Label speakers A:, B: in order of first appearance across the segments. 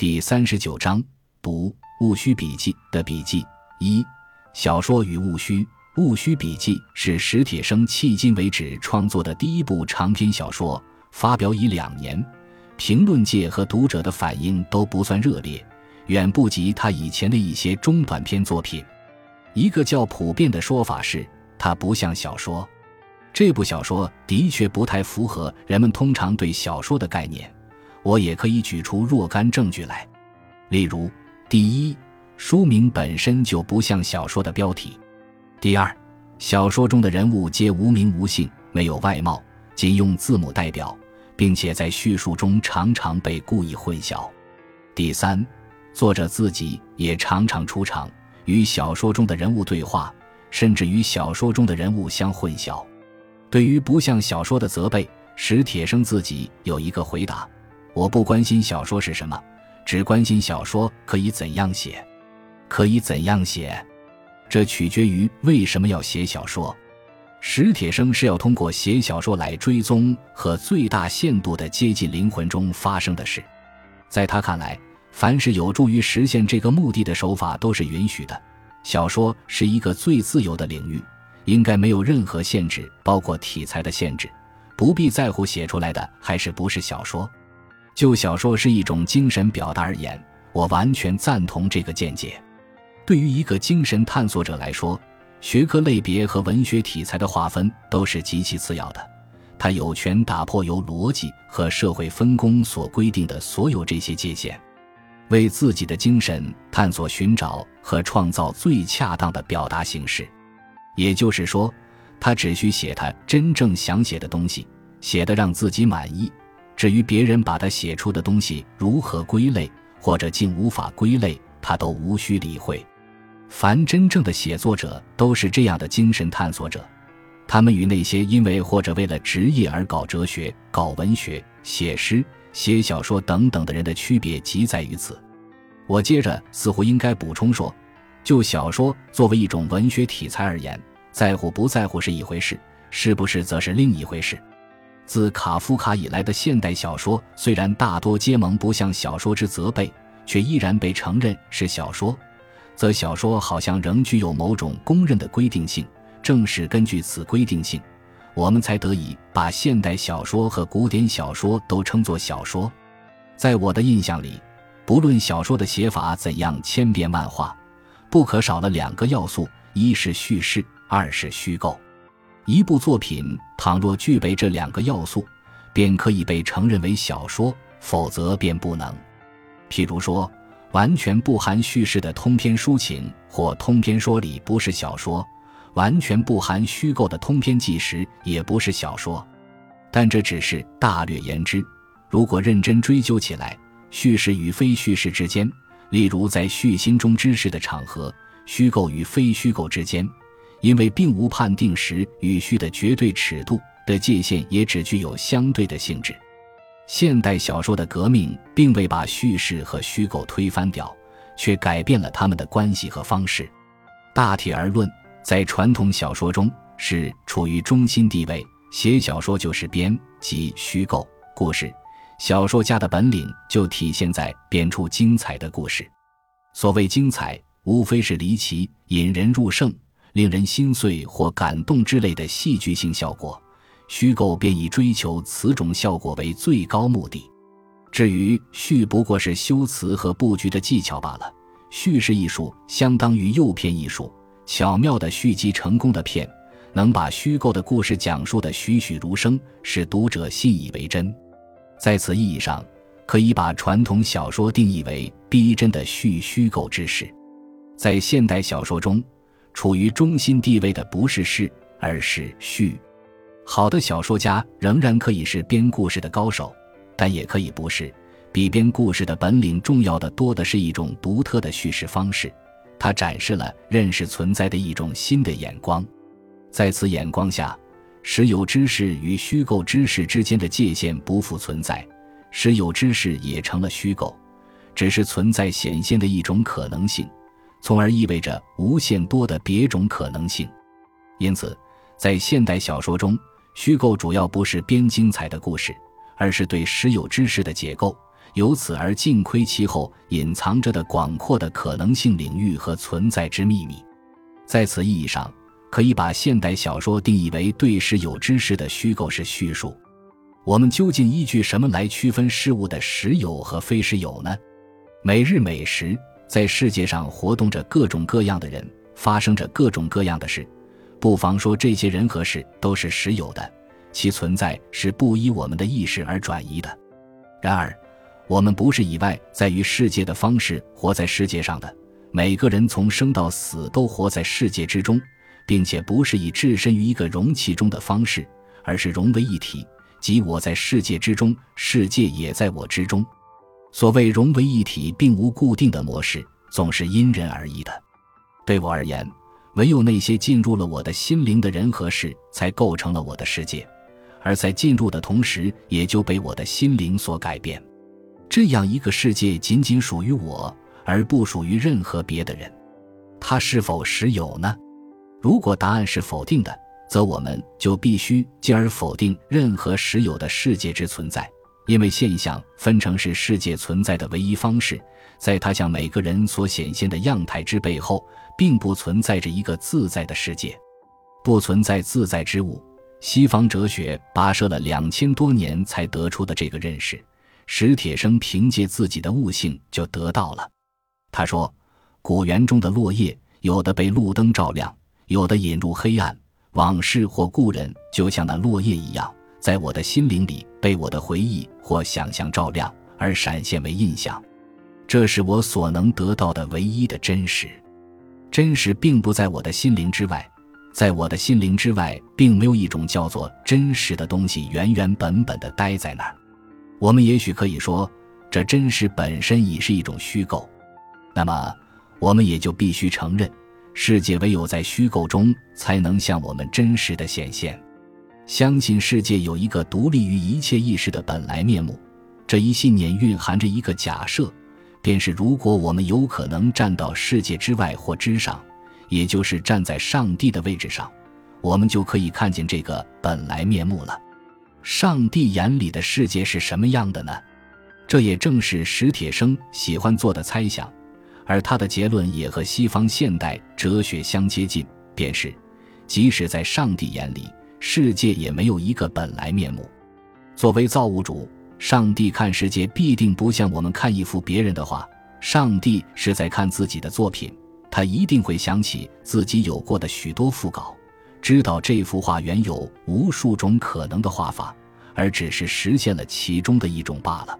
A: 第三十九章读《戊戌笔记》的笔记一小说与戊戌。《戊戌笔记》是史铁生迄今为止创作的第一部长篇小说，发表已两年，评论界和读者的反应都不算热烈，远不及他以前的一些中短篇作品。一个较普遍的说法是，它不像小说。这部小说的确不太符合人们通常对小说的概念。我也可以举出若干证据来，例如：第一，书名本身就不像小说的标题；第二，小说中的人物皆无名无姓，没有外貌，仅用字母代表，并且在叙述中常常被故意混淆；第三，作者自己也常常出场，与小说中的人物对话，甚至与小说中的人物相混淆。对于不像小说的责备，史铁生自己有一个回答。我不关心小说是什么，只关心小说可以怎样写，可以怎样写，这取决于为什么要写小说。史铁生是要通过写小说来追踪和最大限度地接近灵魂中发生的事。在他看来，凡是有助于实现这个目的的手法都是允许的。小说是一个最自由的领域，应该没有任何限制，包括题材的限制，不必在乎写出来的还是不是小说。就小说是一种精神表达而言，我完全赞同这个见解。对于一个精神探索者来说，学科类别和文学题材的划分都是极其次要的。他有权打破由逻辑和社会分工所规定的所有这些界限，为自己的精神探索、寻找和创造最恰当的表达形式。也就是说，他只需写他真正想写的东西，写得让自己满意。至于别人把他写出的东西如何归类，或者竟无法归类，他都无需理会。凡真正的写作者都是这样的精神探索者，他们与那些因为或者为了职业而搞哲学、搞文学、写诗、写小说等等的人的区别即在于此。我接着似乎应该补充说，就小说作为一种文学题材而言，在乎不在乎是一回事，是不是则是另一回事。自卡夫卡以来的现代小说，虽然大多皆蒙不像小说之责备，却依然被承认是小说，则小说好像仍具有某种公认的规定性。正是根据此规定性，我们才得以把现代小说和古典小说都称作小说。在我的印象里，不论小说的写法怎样千变万化，不可少了两个要素：一是叙事，二是虚构。一部作品倘若具备这两个要素，便可以被承认为小说；否则便不能。譬如说，完全不含叙事的通篇抒情或通篇说理不是小说；完全不含虚构的通篇纪实也不是小说。但这只是大略言之。如果认真追究起来，叙事与非叙事之间，例如在叙心中知识的场合，虚构与非虚构之间。因为并无判定实与虚的绝对尺度的界限，也只具有相对的性质。现代小说的革命并未把叙事和虚构推翻掉，却改变了他们的关系和方式。大体而论，在传统小说中是处于中心地位，写小说就是编辑虚构故事。小说家的本领就体现在编出精彩的故事。所谓精彩，无非是离奇、引人入胜。令人心碎或感动之类的戏剧性效果，虚构便以追求此种效果为最高目的。至于叙，不过是修辞和布局的技巧罢了。叙事艺术相当于诱骗艺术，巧妙的蓄积成功的骗，能把虚构的故事讲述的栩栩如生，使读者信以为真。在此意义上，可以把传统小说定义为逼真的叙虚构之事。在现代小说中。处于中心地位的不是事，而是序。好的小说家仍然可以是编故事的高手，但也可以不是。比编故事的本领重要的多的是一种独特的叙事方式，它展示了认识存在的一种新的眼光。在此眼光下，实有知识与虚构知识之间的界限不复存在，实有知识也成了虚构，只是存在显现的一种可能性。从而意味着无限多的别种可能性，因此，在现代小说中，虚构主要不是编精彩的故事，而是对实有知识的解构，由此而尽窥其后隐藏着的广阔的可能性领域和存在之秘密。在此意义上，可以把现代小说定义为对实有知识的虚构式叙述。我们究竟依据什么来区分事物的实有和非实有呢？每日每时，在世界上活动着各种各样的人，发生着各种各样的事。不妨说，这些人和事都是实有的，其存在是不依我们的意识而转移的。然而，我们不是以外在于世界的方式活在世界上的。每个人从生到死都活在世界之中，并且不是以置身于一个容器中的方式，而是融为一体，即我在世界之中，世界也在我之中。所谓融为一体，并无固定的模式，总是因人而异的。对我而言，唯有那些进入了我的心灵的人和事，才构成了我的世界，而在进入的同时，也就被我的心灵所改变。这样一个世界仅仅属于我，而不属于任何别的人。它是否实有呢？如果答案是否定的，则我们就必须进而否定任何实有的世界之存在，因为现象分成是世界存在的唯一方式，在它向每个人所显现的样态之背后，并不存在着一个自在的世界，不存在自在之物。西方哲学跋涉了两千多年才得出的这个认识。史铁生凭借自己的悟性就得到了。他说：“古园中的落叶，有的被路灯照亮，有的引入黑暗。往事或故人，就像那落叶一样，在我的心灵里被我的回忆或想象照亮，而闪现为印象。这是我所能得到的唯一的真实。真实并不在我的心灵之外，在我的心灵之外，并没有一种叫做真实的东西原原本本的待在那儿。”我们也许可以说，这真实本身已是一种虚构。那么，我们也就必须承认，世界唯有在虚构中才能向我们真实的显现。相信世界有一个独立于一切意识的本来面目，这一信念蕴含着一个假设，便是如果我们有可能站到世界之外或之上，也就是站在上帝的位置上，我们就可以看见这个本来面目了。上帝眼里的世界是什么样的呢？这也正是史铁生喜欢做的猜想，而他的结论也和西方现代哲学相接近，便是，即使在上帝眼里，世界也没有一个本来面目。作为造物主，上帝看世界必定不像我们看一幅别人的画，上帝是在看自己的作品，他一定会想起自己有过的许多副稿。知道这幅画原有无数种可能的画法，而只是实现了其中的一种罢了。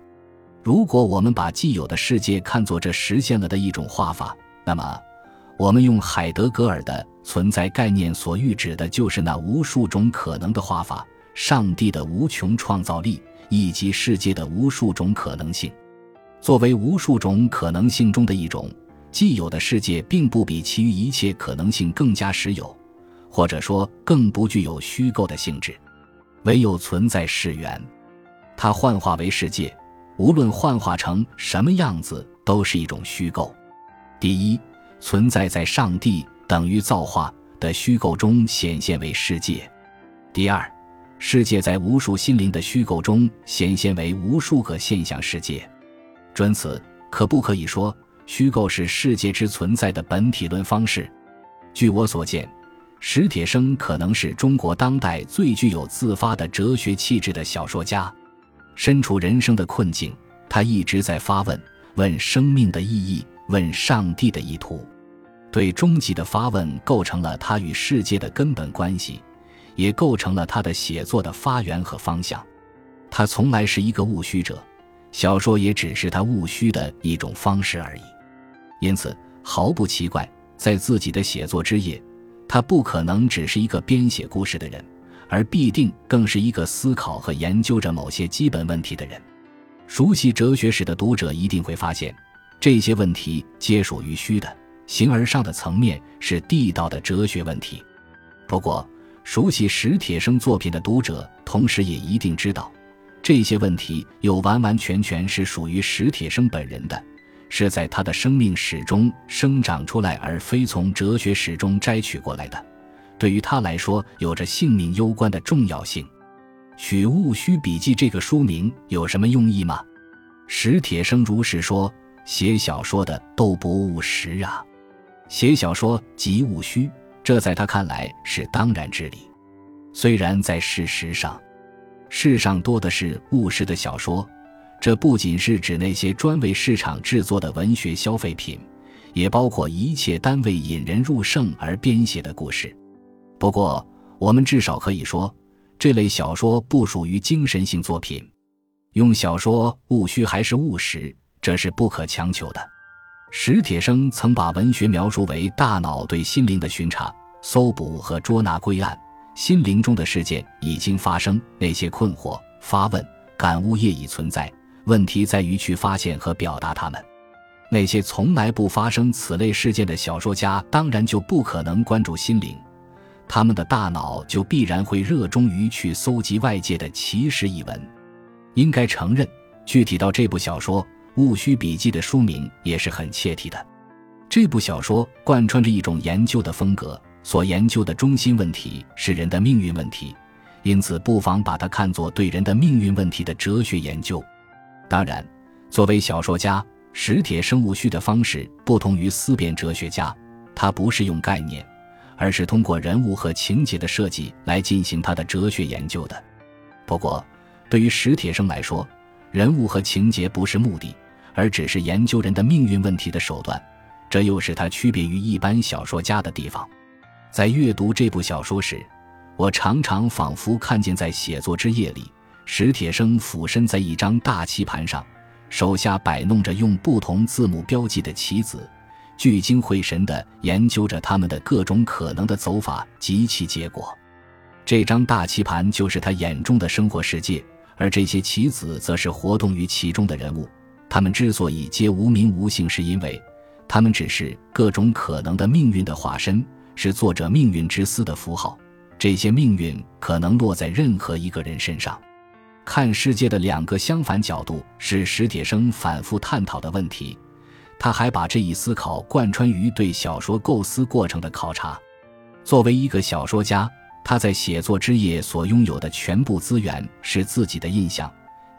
A: 如果我们把既有的世界看作这实现了的一种画法，那么，我们用海德格尔的存在概念所喻指的就是那无数种可能的画法，上帝的无穷创造力以及世界的无数种可能性。作为无数种可能性中的一种，既有的世界并不比其余一切可能性更加实有。或者说，更不具有虚构的性质，唯有存在是缘。它幻化为世界，无论幻化成什么样子，都是一种虚构。第一，存在在上帝等于造化的虚构中显现为世界；第二，世界在无数心灵的虚构中显现为无数个现象世界。准此，可不可以说，虚构是世界之存在的本体论方式？据我所见。史铁生可能是中国当代最具有自发的哲学气质的小说家。身处人生的困境，他一直在发问：问生命的意义，问上帝的意图。对终极的发问构成了他与世界的根本关系，也构成了他的写作的发源和方向。他从来是一个务虚者，小说也只是他务虚的一种方式而已。因此，毫不奇怪，在自己的写作之夜。他不可能只是一个编写故事的人，而必定更是一个思考和研究着某些基本问题的人。熟悉哲学史的读者一定会发现，这些问题皆属于虚的、形而上的层面，是地道的哲学问题。不过，熟悉史铁生作品的读者，同时也一定知道，这些问题又完完全全是属于史铁生本人的。是在他的生命史中生长出来，而非从哲学史中摘取过来的，对于他来说有着性命攸关的重要性。取《戊戌笔记》这个书名有什么用意吗？史铁生如是说：“写小说的都不务实啊，写小说即务虚，这在他看来是当然之理。虽然在事实上，世上多的是务实的小说，这不仅是指那些专为市场制作的文学消费品，也包括一切单为引人入胜而编写的故事。不过，我们至少可以说，这类小说不属于精神性作品。”用小说务虚还是务实，这是不可强求的。史铁生曾把文学描述为大脑对心灵的巡查、搜捕和捉拿归案。心灵中的事件已经发生，那些困惑、发问、感悟业已存在，问题在于去发现和表达它们。那些从来不发生此类事件的小说家，当然就不可能关注心灵，他们的大脑就必然会热衷于去搜集外界的奇事异闻。应该承认，具体到这部小说《戊戌笔记》的书名也是很切题的。这部小说贯穿着一种研究的风格，所研究的中心问题是人的命运问题，因此不妨把它看作对人的命运问题的哲学研究。当然，作为小说家，史铁生戊戌的方式不同于思辨哲学家，他不是用概念，而是通过人物和情节的设计来进行他的哲学研究的。不过，对于史铁生来说，人物和情节不是目的，而只是研究人的命运问题的手段。这又是他区别于一般小说家的地方。在阅读这部小说时，我常常仿佛看见，在写作之夜里，史铁生俯身在一张大棋盘上，手下摆弄着用不同字母标记的棋子，聚精会神地研究着他们的各种可能的走法及其结果。这张大棋盘就是他眼中的生活世界。而这些棋子则是活动于其中的人物，他们之所以皆无名无姓，是因为他们只是各种可能的命运的化身，是作者命运之思的符号。这些命运可能落在任何一个人身上。看世界的两个相反角度是史铁生反复探讨的问题。他还把这一思考贯穿于对小说构思过程的考察。作为一个小说家。他在写作之夜所拥有的全部资源是自己的印象，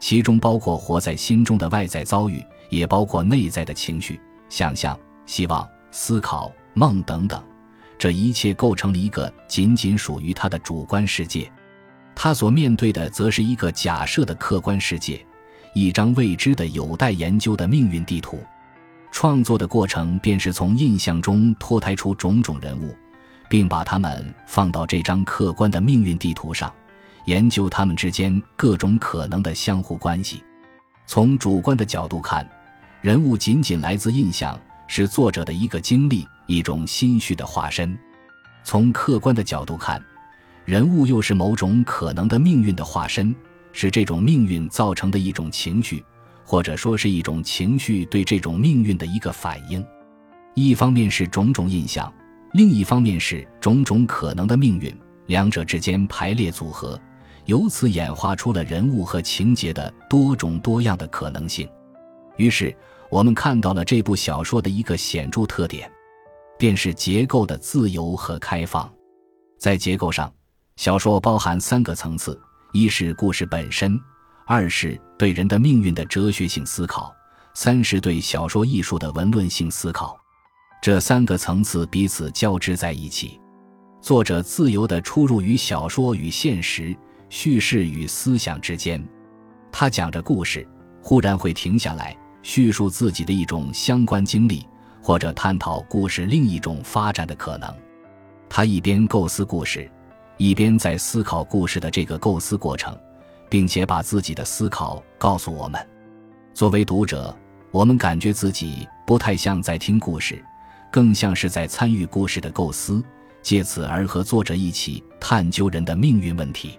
A: 其中包括活在心中的外在遭遇，也包括内在的情绪、想象、希望、思考、梦等等。这一切构成了一个仅仅属于他的主观世界。他所面对的则是一个假设的客观世界，一张未知的、有待研究的命运地图。创作的过程便是从印象中脱胎出种种人物。并把他们放到这张客观的命运地图上，研究它们之间各种可能的相互关系。从主观的角度看，人物仅仅来自印象，是作者的一个经历，一种心绪的化身；从客观的角度看，人物又是某种可能的命运的化身，是这种命运造成的一种情绪，或者说是一种情绪对这种命运的一个反应。一方面是种种印象。另一方面是种种可能的命运，两者之间排列组合，由此演化出了人物和情节的多种多样的可能性。于是，我们看到了这部小说的一个显著特点，便是结构的自由和开放。在结构上，小说包含三个层次：一是故事本身；二是对人的命运的哲学性思考；三是对小说艺术的文论性思考。这三个层次彼此交织在一起，作者自由地出入于小说与现实、叙事与思想之间。他讲着故事，忽然会停下来叙述自己的一种相关经历，或者探讨故事另一种发展的可能。他一边构思故事，一边在思考故事的这个构思过程，并且把自己的思考告诉我们。作为读者，我们感觉自己不太像在听故事。更像是在参与故事的构思，借此而和作者一起探究人的命运问题。